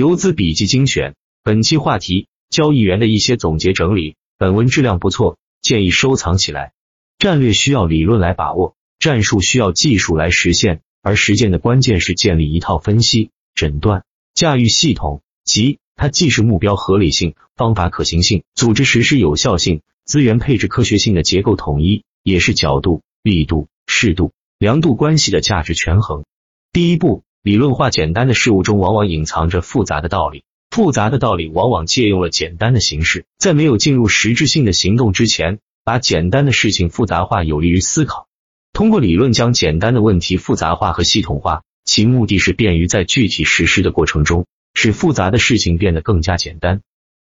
游资笔记精选，本期话题：交易员的一些总结整理。本文质量不错，建议收藏起来。战略需要理论来把握，战术需要技术来实现，而实践的关键是建立一套分析、诊断、驾驭系统，即它既是目标合理性、方法可行性、组织实施有效性、资源配置科学性的结构统一，也是角度、力度、适度、量度关系的价值权衡。第一步。理论化简单的事物中，往往隐藏着复杂的道理。复杂的道理往往借用了简单的形式，在没有进入实质性的行动之前，把简单的事情复杂化，有利于思考。通过理论将简单的问题复杂化和系统化，其目的是便于在具体实施的过程中，使复杂的事情变得更加简单。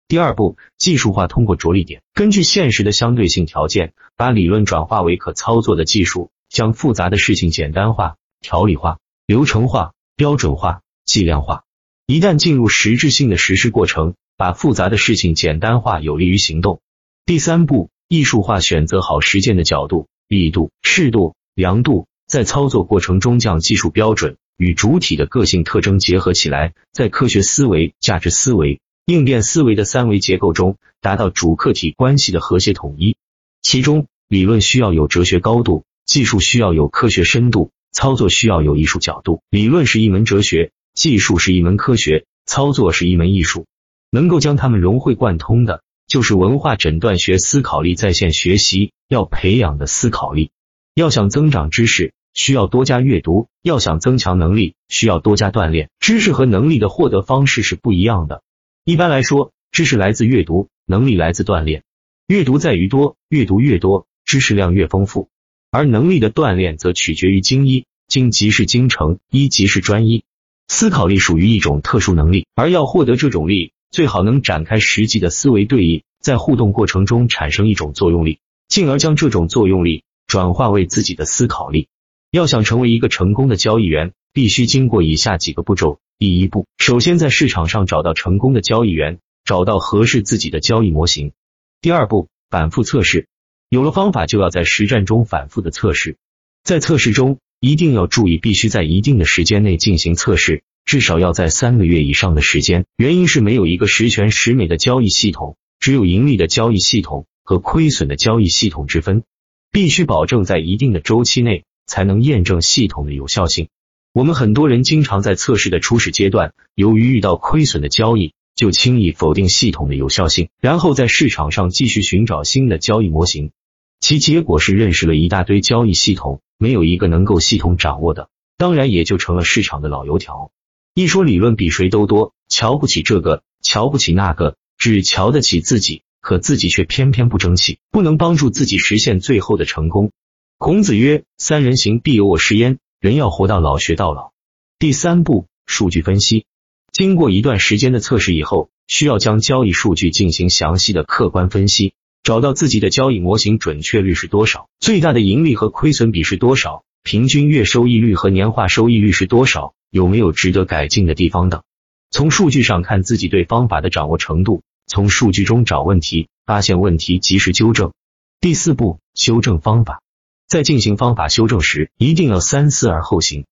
第二步，技术化，通过着力点，根据现实的相对性条件，把理论转化为可操作的技术，将复杂的事情简单化、条理化、流程化。标准化、计量化，一旦进入实质性的实施过程，把复杂的事情简单化，有利于行动。第三步，艺术化，选择好实践的角度、力度、适度、量度，在操作过程中将技术标准与主体的个性特征结合起来，在科学思维、价值思维、应变思维的三维结构中，达到主客体关系的和谐统一。其中，理论需要有哲学高度，技术需要有科学深度。操作需要有艺术角度，理论是一门哲学，技术是一门科学，操作是一门艺术。能够将它们融会贯通的，就是文化诊断学思考力在线学习要培养的思考力。要想增长知识，需要多加阅读；要想增强能力，需要多加锻炼。知识和能力的获得方式是不一样的。一般来说，知识来自阅读，能力来自锻炼。阅读在于多，阅读越多，知识量越丰富。而能力的锻炼则取决于精一，精即是精诚，一即是专一。思考力属于一种特殊能力，而要获得这种力，最好能展开实际的思维对弈，在互动过程中产生一种作用力，进而将这种作用力转化为自己的思考力。要想成为一个成功的交易员，必须经过以下几个步骤。第一步，首先在市场上找到成功的交易员，找到合适自己的交易模型。第二步，反复测试。有了方法，就要在实战中反复的测试。在测试中，一定要注意，必须在一定的时间内进行测试，至少要在三个月以上的时间。原因是没有一个十全十美的交易系统，只有盈利的交易系统和亏损的交易系统之分。必须保证在一定的周期内，才能验证系统的有效性。我们很多人经常在测试的初始阶段，由于遇到亏损的交易，就轻易否定系统的有效性，然后在市场上继续寻找新的交易模型。其结果是认识了一大堆交易系统，没有一个能够系统掌握的，当然也就成了市场的老油条。一说理论比谁都多，瞧不起这个，瞧不起那个，只瞧得起自己，可自己却偏偏不争气，不能帮助自己实现最后的成功。孔子曰：“三人行，必有我师焉。”人要活到老，学到老。第三步，数据分析。经过一段时间的测试以后，需要将交易数据进行详细的客观分析。找到自己的交易模型准确率是多少，最大的盈利和亏损比是多少，平均月收益率和年化收益率是多少，有没有值得改进的地方等。从数据上看自己对方法的掌握程度，从数据中找问题，发现问题及时纠正。第四步，修正方法。在进行方法修正时，一定要三思而后行。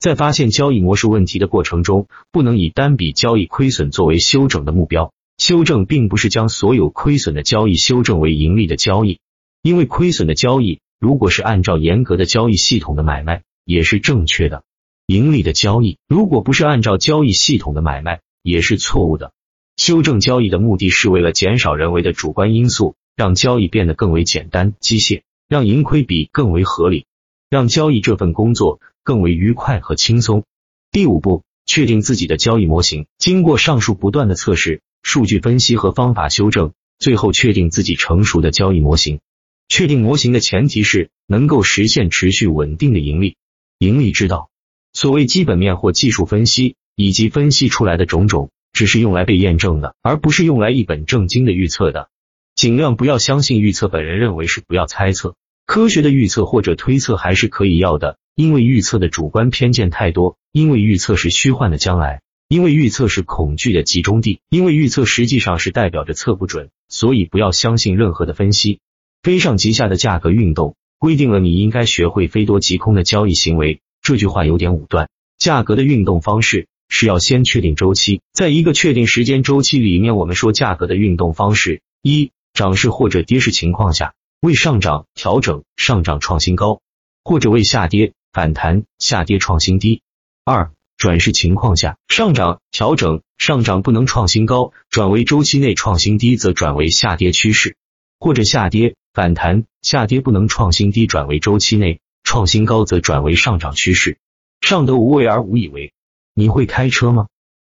在发现交易模式问题的过程中，不能以单笔交易亏损作为修整的目标。修正并不是将所有亏损的交易修正为盈利的交易，因为亏损的交易如果是按照严格的交易系统的买卖，也是正确的；盈利的交易如果不是按照交易系统的买卖，也是错误的。修正交易的目的是为了减少人为的主观因素，让交易变得更为简单、机械，让盈亏比更为合理，让交易这份工作更为愉快和轻松。第五步，确定自己的交易模型。经过上述不断的测试。数据分析和方法修正，最后确定自己成熟的交易模型。确定模型的前提是能够实现持续稳定的盈利。盈利之道，所谓基本面或技术分析以及分析出来的种种，只是用来被验证的，而不是用来一本正经的预测的。尽量不要相信预测，本人认为是不要猜测。科学的预测或者推测还是可以要的，因为预测的主观偏见太多，因为预测是虚幻的将来。因为预测是恐惧的集中地，因为预测实际上是代表着测不准，所以不要相信任何的分析。飞上即下的价格运动规定了你应该学会非多即空的交易行为，这句话有点武断。价格的运动方式是要先确定周期，在一个确定时间周期里面，我们说价格的运动方式：一、涨势或者跌势情况下，为上涨调整，上涨创新高，或者为下跌反弹，下跌创新低；二、转势情况下，上涨调整，上涨不能创新高，转为周期内创新低，则转为下跌趋势，或者下跌反弹，下跌不能创新低，转为周期内创新高，则转为上涨趋势。上得无为而无以为。你会开车吗？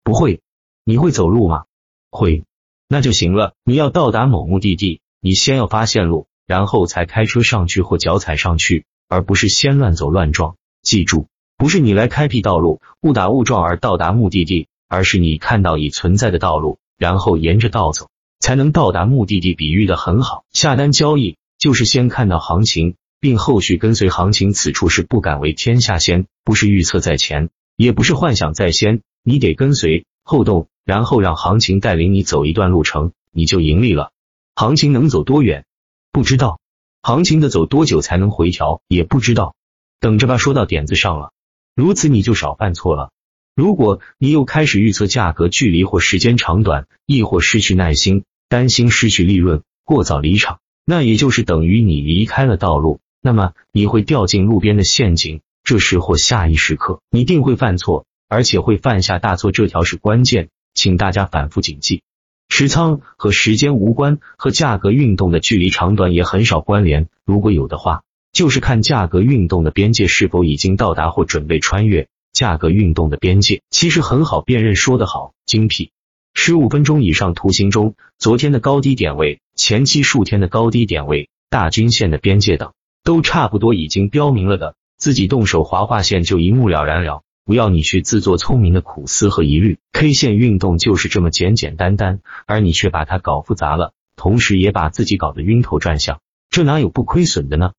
不会。你会走路吗？会。那就行了。你要到达某目的地，你先要发现路，然后才开车上去或脚踩上去，而不是先乱走乱撞。记住。不是你来开辟道路，误打误撞而到达目的地，而是你看到已存在的道路，然后沿着道走，才能到达目的地。比喻的很好，下单交易就是先看到行情，并后续跟随行情。此处是不敢为天下先，不是预测在前，也不是幻想在先，你得跟随后动，然后让行情带领你走一段路程，你就盈利了。行情能走多远？不知道。行情的走多久才能回调？也不知道。等着吧。说到点子上了。如此你就少犯错了。如果你又开始预测价格距离或时间长短，亦或失去耐心，担心失去利润，过早离场，那也就是等于你离开了道路。那么你会掉进路边的陷阱，这时或下一时刻你定会犯错，而且会犯下大错。这条是关键，请大家反复谨记。持仓和时间无关，和价格运动的距离长短也很少关联。如果有的话。就是看价格运动的边界是否已经到达或准备穿越价格运动的边界，其实很好辨认。说得好，精辟。十五分钟以上图形中，昨天的高低点位、前期数天的高低点位、大均线的边界等，都差不多已经标明了的，自己动手划划线就一目了然了。不要你去自作聪明的苦思和疑虑，K 线运动就是这么简简单单，而你却把它搞复杂了，同时也把自己搞得晕头转向，这哪有不亏损的呢？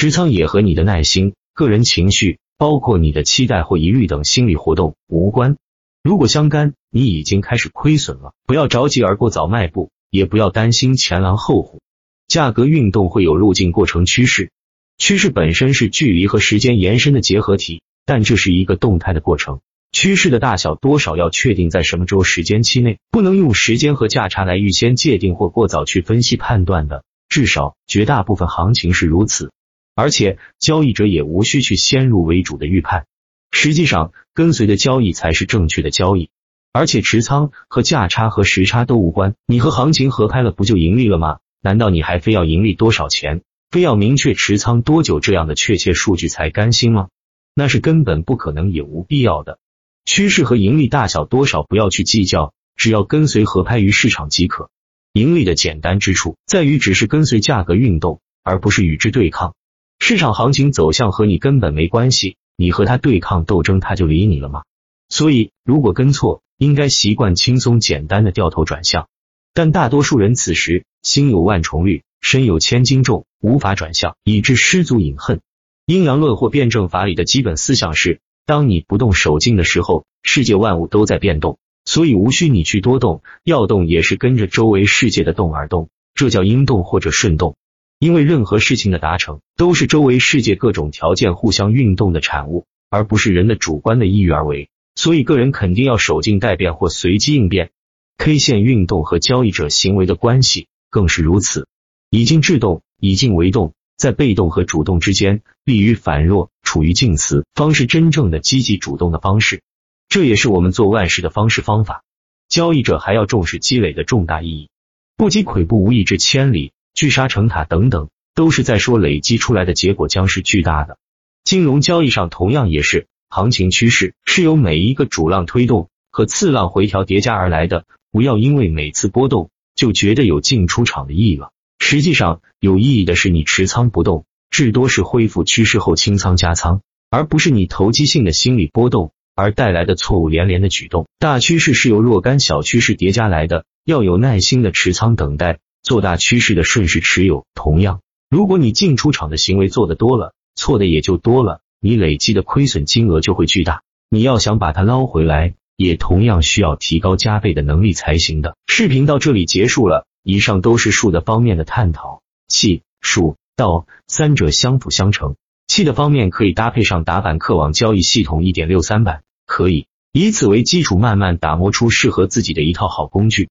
持仓也和你的耐心、个人情绪，包括你的期待或疑虑等心理活动无关。如果相干，你已经开始亏损了，不要着急而过早迈步，也不要担心前狼后虎。价格运动会有路径过程趋势，趋势本身是距离和时间延伸的结合体，但这是一个动态的过程。趋势的大小多少要确定在什么周时间期内，不能用时间和价差来预先界定或过早去分析判断的，至少绝大部分行情是如此。而且交易者也无需去先入为主的预判，实际上跟随的交易才是正确的交易。而且持仓和价差和时差都无关，你和行情合拍了不就盈利了吗？难道你还非要盈利多少钱，非要明确持仓多久这样的确切数据才甘心吗？那是根本不可能也无必要的。趋势和盈利大小多少不要去计较，只要跟随合拍于市场即可。盈利的简单之处在于只是跟随价格运动，而不是与之对抗。市场行情走向和你根本没关系，你和他对抗斗争，他就理你了吗？所以，如果跟错，应该习惯轻松简单的掉头转向。但大多数人此时心有万重虑，身有千斤重，无法转向，以致失足饮恨。阴阳论或辩证法里的基本思想是：当你不动手劲的时候，世界万物都在变动，所以无需你去多动，要动也是跟着周围世界的动而动，这叫阴动或者顺动。因为任何事情的达成，都是周围世界各种条件互相运动的产物，而不是人的主观的意欲而为。所以，个人肯定要守静待变或随机应变。K 线运动和交易者行为的关系更是如此。以静制动，以静为动，在被动和主动之间，利于反弱，处于静词，方是真正的积极主动的方式。这也是我们做万事的方式方法。交易者还要重视积累的重大意义，不积跬步，无以至千里。聚沙成塔等等，都是在说累积出来的结果将是巨大的。金融交易上同样也是，行情趋势是由每一个主浪推动和次浪回调叠加而来的。不要因为每次波动就觉得有进出场的意义了。实际上有意义的是你持仓不动，至多是恢复趋势后清仓加仓，而不是你投机性的心理波动而带来的错误连连的举动。大趋势是由若干小趋势叠加来的，要有耐心的持仓等待。做大趋势的顺势持有，同样，如果你进出场的行为做的多了，错的也就多了，你累积的亏损金额就会巨大。你要想把它捞回来，也同样需要提高加倍的能力才行的。视频到这里结束了，以上都是术的方面的探讨，气、术、道三者相辅相成。气的方面可以搭配上打板客网交易系统一点六三版，可以。以此为基础，慢慢打磨出适合自己的一套好工具。